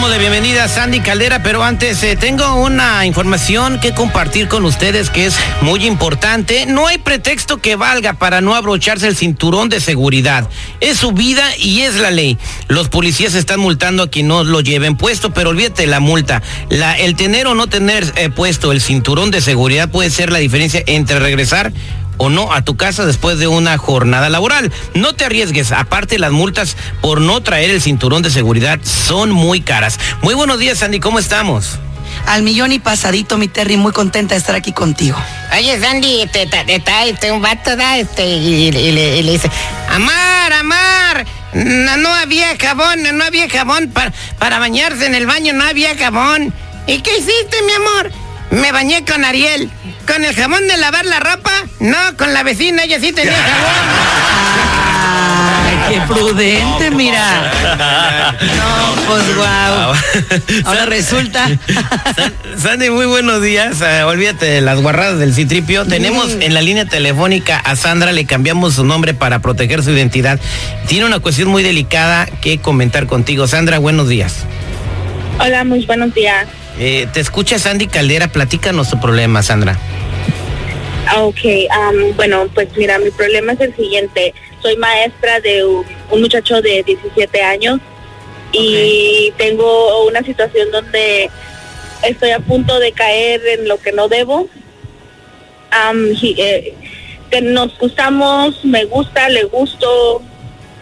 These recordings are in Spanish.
Damos bienvenida a Sandy Caldera, pero antes eh, tengo una información que compartir con ustedes que es muy importante. No hay pretexto que valga para no abrocharse el cinturón de seguridad. Es su vida y es la ley. Los policías están multando a quien no lo lleven puesto, pero olvídate la multa. La, el tener o no tener eh, puesto el cinturón de seguridad puede ser la diferencia entre regresar o no a tu casa después de una jornada laboral. No te arriesgues, aparte las multas por no traer el cinturón de seguridad son muy caras. Muy buenos días, Sandy, ¿cómo estamos? Al millón y pasadito, mi Terry, muy contenta de estar aquí contigo. Oye, Sandy, este, está este, un vato, da, este, y, y le, y le dice, Amar, Amar, no, no había jabón, no había jabón para, para bañarse en el baño, no había jabón. ¿Y qué hiciste, mi amor? Me bañé con Ariel. ¿Con el jabón de lavar la ropa? No, con la vecina, ella sí tenía jabón. Ay, qué prudente, mira. No, pues wow. Ahora resulta. Sandy, muy buenos días. Eh, olvídate de las guarradas del citripio. Tenemos en la línea telefónica a Sandra, le cambiamos su nombre para proteger su identidad. Tiene una cuestión muy delicada que comentar contigo. Sandra, buenos días. Hola, muy buenos días. Eh, te escucha Sandy Caldera, platícanos tu problema, Sandra. Ah, Ok, bueno, pues mira, mi problema es el siguiente. Soy maestra de un, un muchacho de 17 años y tengo una situación donde estoy a punto de caer en lo que no debo. Eh, que nos gustamos, me gusta, le gusto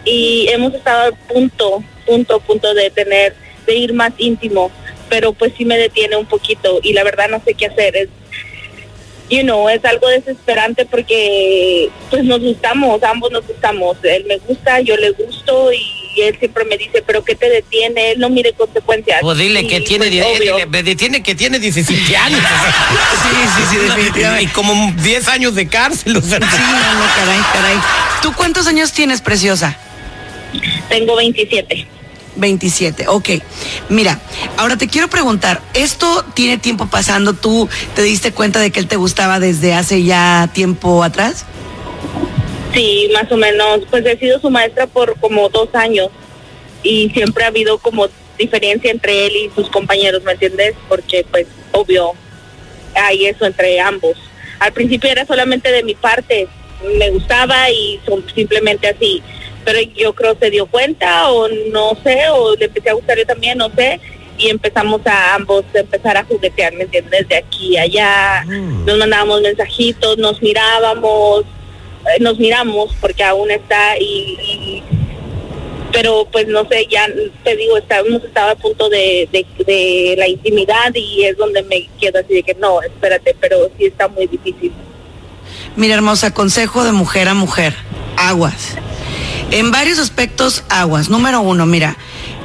y hemos estado a punto, punto, punto de tener, de ir más íntimo, pero pues sí me detiene un poquito y la verdad no sé qué hacer. Es, you know, es algo desesperante porque pues nos gustamos, ambos nos gustamos. Él me gusta, yo le gusto y él siempre me dice, pero ¿qué te detiene? Él no mire consecuencias. Pues dile que tiene, pues, dile, me detiene que tiene 17 años. Sí, sí, sí, definitivamente. Y como 10 años de cárcel. o sea. Sí, no, no, caray, caray. ¿Tú cuántos años tienes, preciosa? Tengo 27. 27, ok. Mira, ahora te quiero preguntar, ¿esto tiene tiempo pasando? ¿Tú te diste cuenta de que él te gustaba desde hace ya tiempo atrás? Sí, más o menos. Pues he sido su maestra por como dos años y siempre ha habido como diferencia entre él y sus compañeros, ¿me entiendes? Porque pues obvio hay eso entre ambos. Al principio era solamente de mi parte, me gustaba y son simplemente así. Pero yo creo se dio cuenta o no sé, o le empecé a gustar yo también, no sé. Y empezamos a ambos empezar a juguetear, ¿me entiendes? De aquí a allá, nos mandábamos mensajitos, nos mirábamos, eh, nos miramos porque aún está y, y- pero pues no sé ya te digo está- hemos estado a punto de, de, de la intimidad y es donde me quedo así de que no espérate pero sí está muy difícil Mira, hermosa, consejo de mujer a mujer. Aguas. En varios aspectos, aguas. Número uno, mira,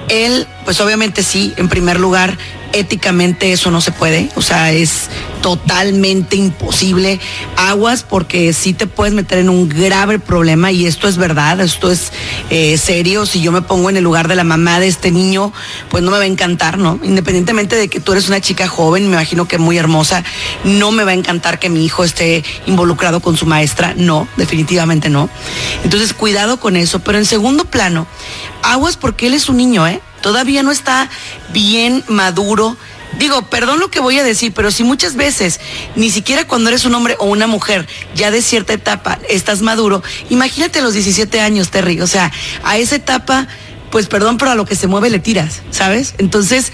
él, pues obviamente sí, en primer lugar, éticamente eso no se puede. O sea, es totalmente imposible. Aguas porque sí te puedes meter en un grave problema y esto es verdad, esto es eh, serio. Si yo me pongo en el lugar de la mamá de este niño, pues no me va a encantar, ¿no? Independientemente de que tú eres una chica joven, me imagino que muy hermosa, no me va a encantar que mi hijo esté involucrado con su maestra, no, definitivamente no. Entonces, cuidado con eso. Pero en segundo plano, aguas porque él es un niño, ¿eh? Todavía no está bien maduro. Digo, perdón lo que voy a decir, pero si muchas veces, ni siquiera cuando eres un hombre o una mujer ya de cierta etapa estás maduro, imagínate los 17 años, Terry. O sea, a esa etapa, pues perdón, pero a lo que se mueve le tiras, ¿sabes? Entonces,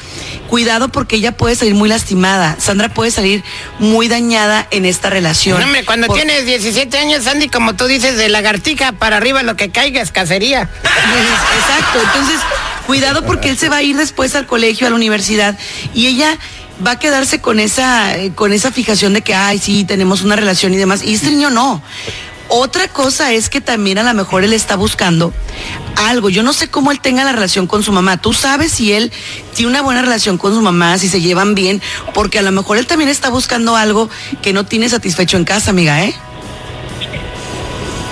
cuidado porque ella puede salir muy lastimada. Sandra puede salir muy dañada en esta relación. No, hombre, cuando Por- tienes 17 años, Sandy, como tú dices, de lagartija para arriba lo que caiga es cacería. Exacto, entonces cuidado porque él se va a ir después al colegio, a la universidad y ella va a quedarse con esa, eh, con esa fijación de que, ay, sí, tenemos una relación y demás. Y este niño no. Otra cosa es que también a lo mejor él está buscando algo. Yo no sé cómo él tenga la relación con su mamá. Tú sabes si él tiene una buena relación con su mamá, si se llevan bien, porque a lo mejor él también está buscando algo que no tiene satisfecho en casa, amiga, ¿eh?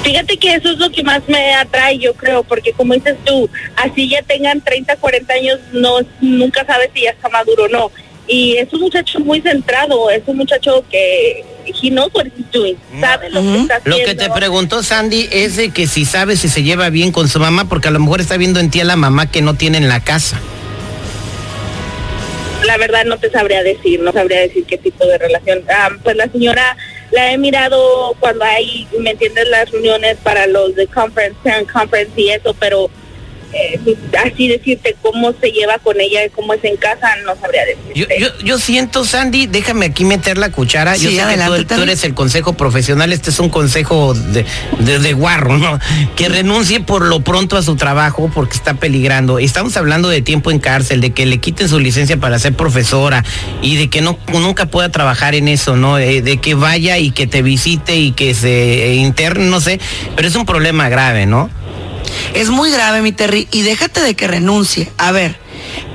Fíjate que eso es lo que más me atrae, yo creo, porque como dices tú, así ya tengan 30, 40 años, no nunca sabes si ya está maduro o no. Y es un muchacho muy centrado, es un muchacho que he knows what he's doing, sabe lo que está haciendo. Lo que te preguntó Sandy es de que si sabe si se lleva bien con su mamá, porque a lo mejor está viendo en ti a la mamá que no tiene en la casa. La verdad no te sabría decir, no sabría decir qué tipo de relación. Ah, pues la señora la he mirado cuando hay, ¿me entiendes? Las reuniones para los de conference, parent conference y eso, pero eh, así decirte cómo se lleva con ella y cómo es en casa, no sabría decirte. Yo, yo, yo siento, Sandy, déjame aquí meter la cuchara. yo Sí, sé adelante, que tú, eres el consejo profesional, este es un consejo de, de, de guarro, ¿no? Que renuncie por lo pronto a su trabajo porque está peligrando. Estamos hablando de tiempo en cárcel, de que le quiten su licencia para ser profesora y de que no nunca pueda trabajar en eso, ¿no? Eh, de que vaya y que te visite y que se interne, no sé, pero es un problema grave, ¿no? Es muy grave, mi Terry, y déjate de que renuncie. A ver,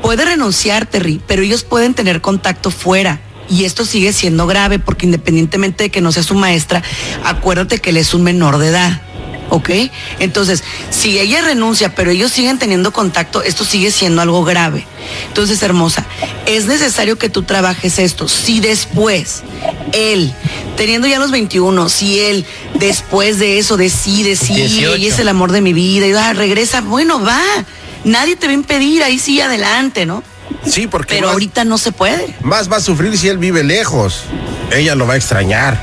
puede renunciar, Terry, pero ellos pueden tener contacto fuera. Y esto sigue siendo grave porque independientemente de que no sea su maestra, acuérdate que él es un menor de edad. ¿Ok? Entonces, si ella renuncia, pero ellos siguen teniendo contacto, esto sigue siendo algo grave. Entonces, hermosa, es necesario que tú trabajes esto. Si después él, teniendo ya los 21, si él después de eso decide, sí, 18. ella es el amor de mi vida, y ah, regresa, bueno, va. Nadie te va a impedir, ahí sí adelante, ¿no? Sí, porque Pero más, ahorita no se puede. más va a sufrir si él vive lejos. Ella lo va a extrañar.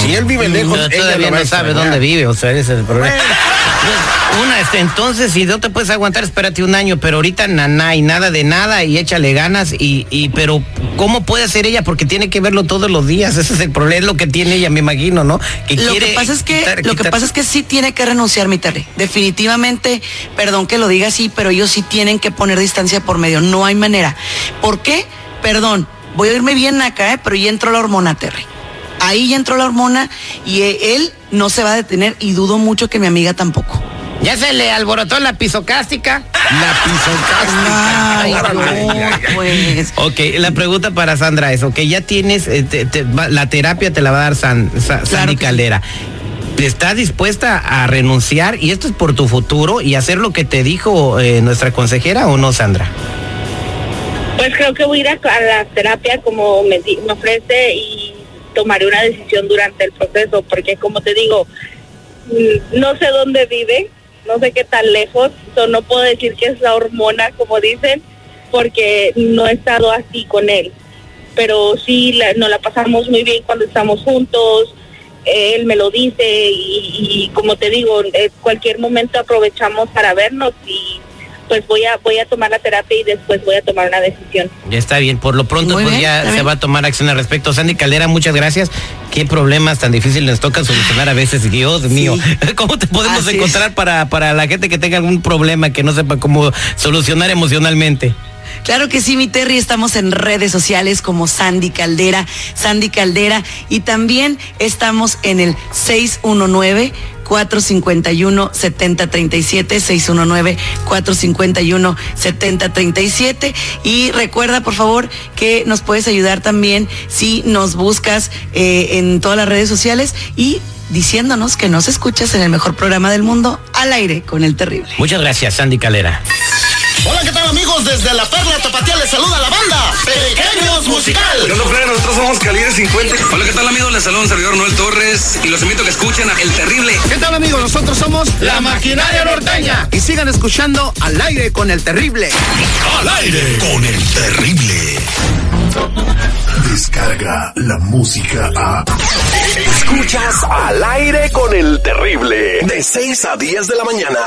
Si él vive lejos, No, ella todavía lo va a no sabe dónde vive, o sea, ese es el problema. Pues, Una, este, entonces, si no te puedes aguantar, espérate un año, pero ahorita naná y nada de nada y échale ganas y, y pero ¿cómo puede hacer ella? Porque tiene que verlo todos los días, ese es el problema, es lo que tiene ella, me imagino, ¿no? Que Lo quiere que pasa es que, quitar- lo que pasa es que sí tiene que renunciar mi Terry. Definitivamente, perdón que lo diga así, pero ellos sí tienen que poner distancia por medio. No hay manera. ¿Por qué? Perdón, voy a irme bien acá, ¿eh? pero ya entró la hormona, Terry. Ahí ya entró la hormona y eh, él no se va a detener y dudo mucho que mi amiga tampoco. Ya se le alborotó la pisocástica. La pisocástica. No, ay, ay. pues. Ok, la pregunta para Sandra es, ok, ya tienes, eh, te- te va- la terapia te la va a dar San- Sa- Sandy que sí. Caldera. ¿Estás dispuesta a renunciar y esto es por tu futuro y hacer lo que te dijo eh, nuestra consejera o no, Sandra? Pues creo que voy a ir a, la terapia como me ofrece y tomaré una decisión durante el proceso, porque como te digo, mm, no sé dónde vive, no sé qué tan lejos, so no puedo decir que es la hormona, como dicen, porque no he estado así con él. Pero sí, la- nos la pasamos muy bien cuando estamos juntos, él me lo dice y, y como te digo, en cualquier momento aprovechamos para vernos y pues voy a voy a tomar la terapia y después voy a tomar una decisión. Ya está bien, por lo pronto Muy pues bien, ya se bien. va a tomar acción al respecto. Sandy Caldera, muchas gracias. Qué problemas tan difíciles nos toca solucionar a veces, Dios mío. ¿Cómo te podemos Así es. encontrar para, para la gente que tenga algún problema que no sepa cómo solucionar emocionalmente? Claro que sí, mi Terry, estamos en redes sociales como Sandy Caldera, Sandy Caldera, y también estamos en el 619 451 7037 619 451 7037 y recuerda por favor que nos puedes ayudar también si nos buscas eh, en todas las redes sociales y diciéndonos que nos escuchas en el mejor programa del mundo al aire con el terrible. Muchas gracias, Sandy Caldera. Hola, ¿qué tal amigos? Desde la Perla Tapatía les saluda la banda Pequeños Musical. ¿Qué onda, plebe? Nosotros somos Calibre 50. Hola, ¿qué tal, amigos? Les saluda un servidor Noel Torres y los invito a que escuchen a El Terrible. ¿Qué tal amigos? Nosotros somos La Maquinaria Norteña. y sigan escuchando al aire con el terrible. Al aire con el terrible. Descarga la música a. Escuchas al aire con el terrible. De 6 a 10 de la mañana.